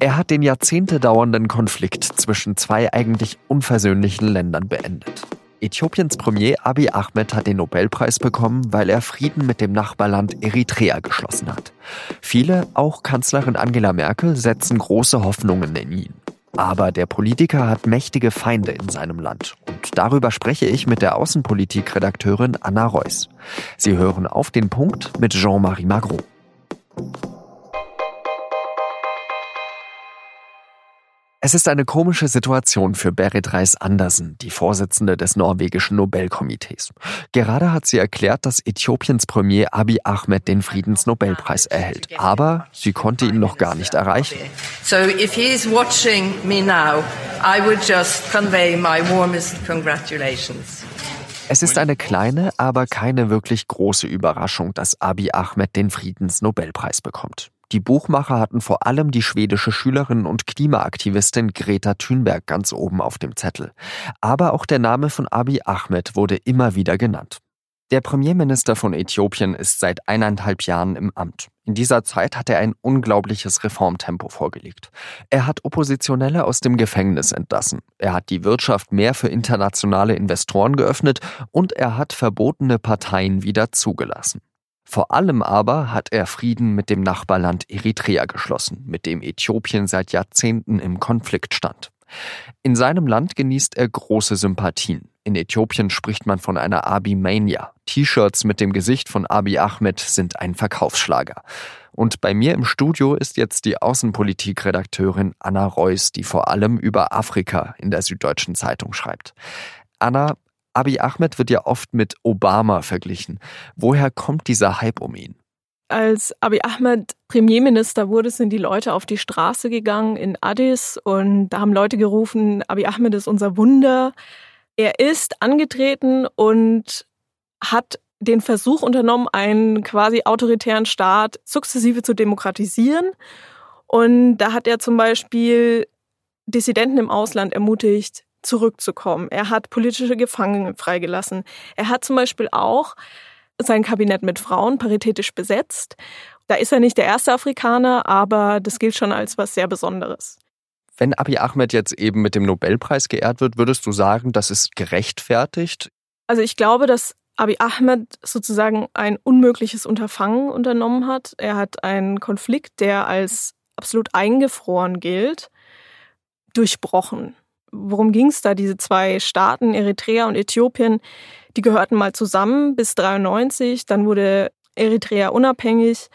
Er hat den Jahrzehnte dauernden Konflikt zwischen zwei eigentlich unversöhnlichen Ländern beendet. Äthiopiens Premier Abiy Ahmed hat den Nobelpreis bekommen, weil er Frieden mit dem Nachbarland Eritrea geschlossen hat. Viele, auch Kanzlerin Angela Merkel, setzen große Hoffnungen in ihn. Aber der Politiker hat mächtige Feinde in seinem Land. Und darüber spreche ich mit der Außenpolitikredakteurin Anna Reuss. Sie hören auf den Punkt mit Jean-Marie Magro. Es ist eine komische Situation für Berit Reis Andersen, die Vorsitzende des norwegischen Nobelkomitees. Gerade hat sie erklärt, dass Äthiopiens Premier Abiy Ahmed den Friedensnobelpreis erhält. Aber sie konnte ihn noch gar nicht erreichen. So if he is watching me now, I would just convey my warmest congratulations. Es ist eine kleine, aber keine wirklich große Überraschung, dass Abiy Ahmed den Friedensnobelpreis bekommt. Die Buchmacher hatten vor allem die schwedische Schülerin und Klimaaktivistin Greta Thunberg ganz oben auf dem Zettel. Aber auch der Name von Abiy Ahmed wurde immer wieder genannt. Der Premierminister von Äthiopien ist seit eineinhalb Jahren im Amt. In dieser Zeit hat er ein unglaubliches Reformtempo vorgelegt. Er hat Oppositionelle aus dem Gefängnis entlassen. Er hat die Wirtschaft mehr für internationale Investoren geöffnet und er hat verbotene Parteien wieder zugelassen. Vor allem aber hat er Frieden mit dem Nachbarland Eritrea geschlossen, mit dem Äthiopien seit Jahrzehnten im Konflikt stand. In seinem Land genießt er große Sympathien. In Äthiopien spricht man von einer Abiy-Mania. T-Shirts mit dem Gesicht von Abiy Ahmed sind ein Verkaufsschlager. Und bei mir im Studio ist jetzt die Außenpolitikredakteurin Anna Reuss, die vor allem über Afrika in der Süddeutschen Zeitung schreibt. Anna, Abiy Ahmed wird ja oft mit Obama verglichen. Woher kommt dieser Hype um ihn? Als Abiy Ahmed Premierminister wurde, sind die Leute auf die Straße gegangen in Addis und da haben Leute gerufen, Abiy Ahmed ist unser Wunder. Er ist angetreten und hat den Versuch unternommen, einen quasi autoritären Staat sukzessive zu demokratisieren. Und da hat er zum Beispiel Dissidenten im Ausland ermutigt, zurückzukommen. Er hat politische Gefangene freigelassen. Er hat zum Beispiel auch sein Kabinett mit Frauen paritätisch besetzt. Da ist er nicht der erste Afrikaner, aber das gilt schon als was sehr Besonderes. Wenn Abiy Ahmed jetzt eben mit dem Nobelpreis geehrt wird, würdest du sagen, das ist gerechtfertigt? Also ich glaube, dass Abiy Ahmed sozusagen ein unmögliches Unterfangen unternommen hat. Er hat einen Konflikt, der als absolut eingefroren gilt, durchbrochen worum ging es da? Diese zwei Staaten, Eritrea und Äthiopien, die gehörten mal zusammen bis 93, dann wurde Eritrea unabhängig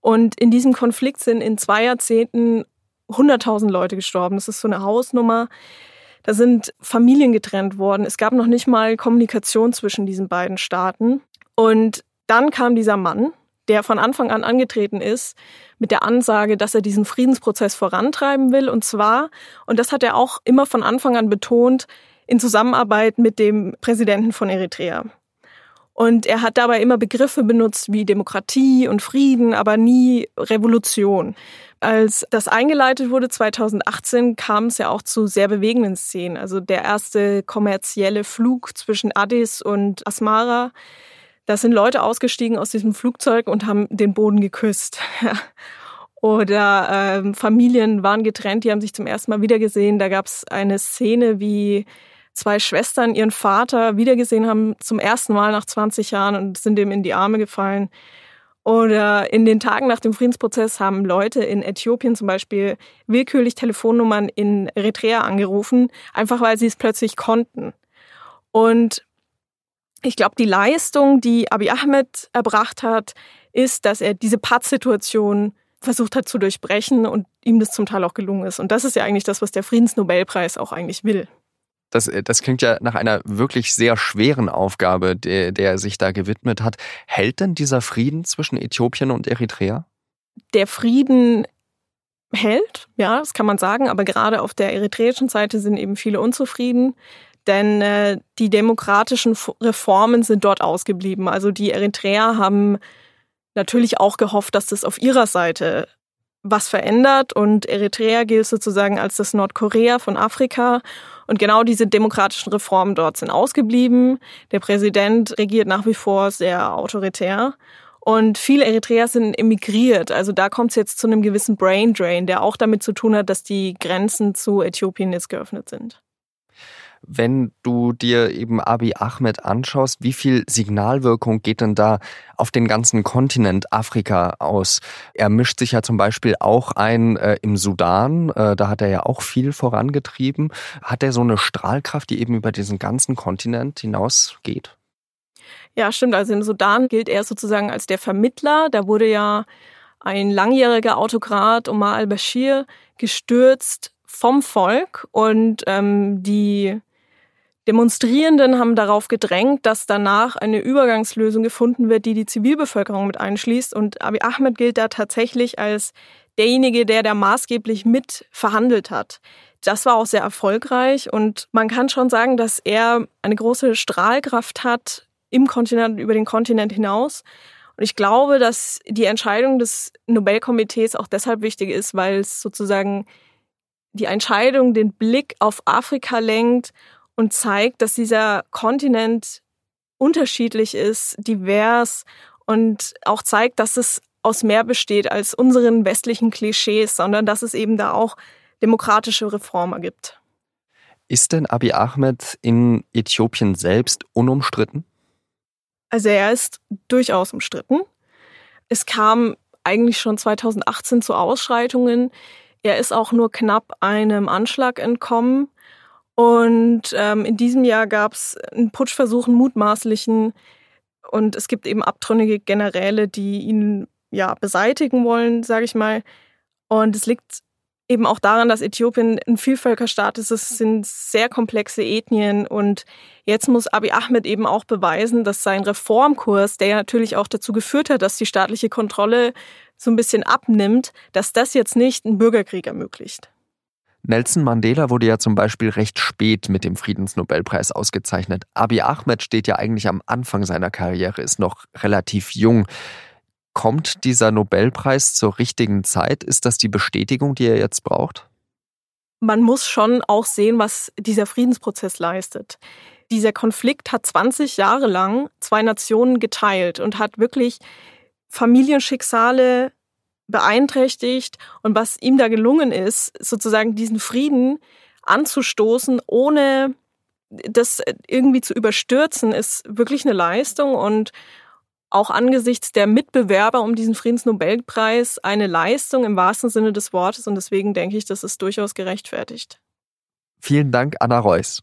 und in diesem Konflikt sind in zwei Jahrzehnten 100.000 Leute gestorben. Das ist so eine Hausnummer. Da sind Familien getrennt worden. Es gab noch nicht mal Kommunikation zwischen diesen beiden Staaten. Und dann kam dieser Mann, der von Anfang an angetreten ist mit der Ansage, dass er diesen Friedensprozess vorantreiben will. Und zwar, und das hat er auch immer von Anfang an betont, in Zusammenarbeit mit dem Präsidenten von Eritrea. Und er hat dabei immer Begriffe benutzt wie Demokratie und Frieden, aber nie Revolution. Als das eingeleitet wurde 2018, kam es ja auch zu sehr bewegenden Szenen. Also der erste kommerzielle Flug zwischen Addis und Asmara, da sind Leute ausgestiegen aus diesem Flugzeug und haben den Boden geküsst. Oder ähm, Familien waren getrennt, die haben sich zum ersten Mal wiedergesehen. Da gab es eine Szene, wie zwei Schwestern ihren Vater wiedergesehen haben zum ersten Mal nach 20 Jahren und sind ihm in die Arme gefallen. Oder in den Tagen nach dem Friedensprozess haben Leute in Äthiopien zum Beispiel willkürlich Telefonnummern in Eritrea angerufen, einfach weil sie es plötzlich konnten. Und ich glaube, die Leistung, die Abiy Ahmed erbracht hat, ist, dass er diese Pattsituation versucht hat zu durchbrechen und ihm das zum Teil auch gelungen ist. Und das ist ja eigentlich das, was der Friedensnobelpreis auch eigentlich will. Das, das klingt ja nach einer wirklich sehr schweren Aufgabe, der, der er sich da gewidmet hat. Hält denn dieser Frieden zwischen Äthiopien und Eritrea? Der Frieden hält, ja, das kann man sagen, aber gerade auf der eritreischen Seite sind eben viele unzufrieden denn äh, die demokratischen Reformen sind dort ausgeblieben. Also die Eritreer haben natürlich auch gehofft, dass das auf ihrer Seite was verändert und Eritrea gilt sozusagen als das Nordkorea von Afrika und genau diese demokratischen Reformen dort sind ausgeblieben. Der Präsident regiert nach wie vor sehr autoritär Und viele Eritreer sind emigriert. Also da kommt es jetzt zu einem gewissen Brain Drain, der auch damit zu tun hat, dass die Grenzen zu Äthiopien jetzt geöffnet sind. Wenn du dir eben Abiy Ahmed anschaust, wie viel Signalwirkung geht denn da auf den ganzen Kontinent Afrika aus? Er mischt sich ja zum Beispiel auch ein äh, im Sudan, äh, da hat er ja auch viel vorangetrieben. Hat er so eine Strahlkraft, die eben über diesen ganzen Kontinent hinausgeht? Ja, stimmt. Also im Sudan gilt er sozusagen als der Vermittler. Da wurde ja ein langjähriger Autokrat, Omar al-Bashir, gestürzt vom Volk und ähm, die Demonstrierenden haben darauf gedrängt, dass danach eine Übergangslösung gefunden wird, die die Zivilbevölkerung mit einschließt. Und Abiy Ahmed gilt da tatsächlich als derjenige, der da maßgeblich mit verhandelt hat. Das war auch sehr erfolgreich und man kann schon sagen, dass er eine große Strahlkraft hat, im Kontinent, über den Kontinent hinaus. Und ich glaube, dass die Entscheidung des Nobelkomitees auch deshalb wichtig ist, weil es sozusagen die Entscheidung den Blick auf Afrika lenkt und zeigt, dass dieser Kontinent unterschiedlich ist, divers und auch zeigt, dass es aus mehr besteht als unseren westlichen Klischees, sondern dass es eben da auch demokratische Reformer gibt. Ist denn Abiy Ahmed in Äthiopien selbst unumstritten? Also er ist durchaus umstritten. Es kam eigentlich schon 2018 zu Ausschreitungen. Er ist auch nur knapp einem Anschlag entkommen. Und ähm, in diesem Jahr gab es einen Putschversuch, einen mutmaßlichen. Und es gibt eben abtrünnige Generäle, die ihn ja beseitigen wollen, sage ich mal. Und es liegt eben auch daran, dass Äthiopien ein Vielvölkerstaat ist. Es sind sehr komplexe Ethnien und jetzt muss Abiy Ahmed eben auch beweisen, dass sein Reformkurs, der ja natürlich auch dazu geführt hat, dass die staatliche Kontrolle so ein bisschen abnimmt, dass das jetzt nicht einen Bürgerkrieg ermöglicht. Nelson Mandela wurde ja zum Beispiel recht spät mit dem Friedensnobelpreis ausgezeichnet. Abiy Ahmed steht ja eigentlich am Anfang seiner Karriere, ist noch relativ jung. Kommt dieser Nobelpreis zur richtigen Zeit? Ist das die Bestätigung, die er jetzt braucht? Man muss schon auch sehen, was dieser Friedensprozess leistet. Dieser Konflikt hat 20 Jahre lang zwei Nationen geteilt und hat wirklich Familienschicksale beeinträchtigt. Und was ihm da gelungen ist, sozusagen diesen Frieden anzustoßen, ohne das irgendwie zu überstürzen, ist wirklich eine Leistung und auch angesichts der Mitbewerber um diesen Friedensnobelpreis eine Leistung im wahrsten Sinne des Wortes und deswegen denke ich, das ist durchaus gerechtfertigt. Vielen Dank, Anna Reuss.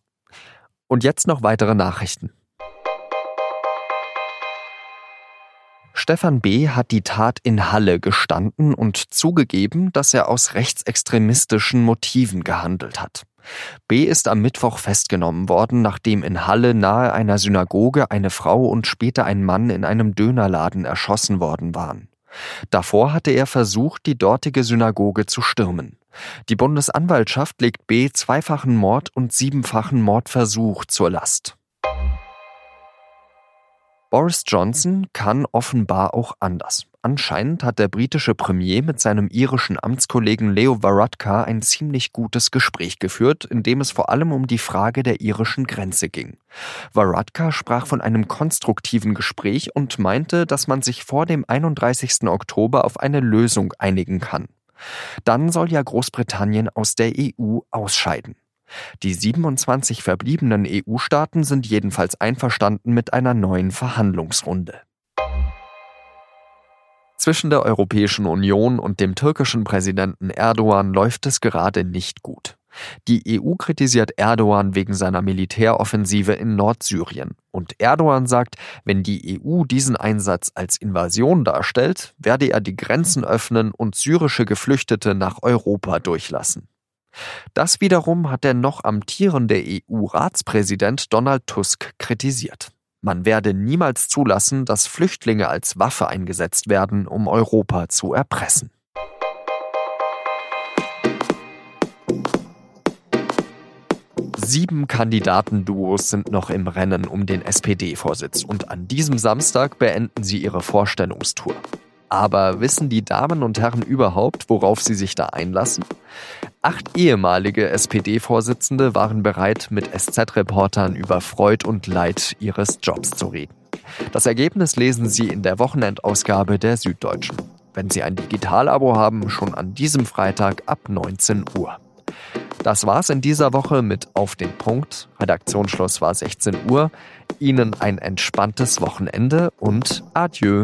Und jetzt noch weitere Nachrichten. Stefan B. hat die Tat in Halle gestanden und zugegeben, dass er aus rechtsextremistischen Motiven gehandelt hat. B ist am Mittwoch festgenommen worden, nachdem in Halle nahe einer Synagoge eine Frau und später ein Mann in einem Dönerladen erschossen worden waren. Davor hatte er versucht, die dortige Synagoge zu stürmen. Die Bundesanwaltschaft legt B zweifachen Mord und siebenfachen Mordversuch zur Last. Boris Johnson kann offenbar auch anders. Anscheinend hat der britische Premier mit seinem irischen Amtskollegen Leo Varadkar ein ziemlich gutes Gespräch geführt, in dem es vor allem um die Frage der irischen Grenze ging. Varadkar sprach von einem konstruktiven Gespräch und meinte, dass man sich vor dem 31. Oktober auf eine Lösung einigen kann. Dann soll ja Großbritannien aus der EU ausscheiden. Die 27 verbliebenen EU-Staaten sind jedenfalls einverstanden mit einer neuen Verhandlungsrunde. Zwischen der Europäischen Union und dem türkischen Präsidenten Erdogan läuft es gerade nicht gut. Die EU kritisiert Erdogan wegen seiner Militäroffensive in Nordsyrien. Und Erdogan sagt, wenn die EU diesen Einsatz als Invasion darstellt, werde er die Grenzen öffnen und syrische Geflüchtete nach Europa durchlassen. Das wiederum hat der noch amtierende EU-Ratspräsident Donald Tusk kritisiert. Man werde niemals zulassen, dass Flüchtlinge als Waffe eingesetzt werden, um Europa zu erpressen. Sieben Kandidatenduos sind noch im Rennen um den SPD-Vorsitz und an diesem Samstag beenden sie ihre Vorstellungstour. Aber wissen die Damen und Herren überhaupt, worauf sie sich da einlassen? Acht ehemalige SPD-Vorsitzende waren bereit, mit SZ-Reportern über Freud und Leid ihres Jobs zu reden. Das Ergebnis lesen Sie in der Wochenendausgabe der Süddeutschen. Wenn Sie ein Digitalabo haben, schon an diesem Freitag ab 19 Uhr. Das war's in dieser Woche mit Auf den Punkt. Redaktionsschluss war 16 Uhr. Ihnen ein entspanntes Wochenende und Adieu.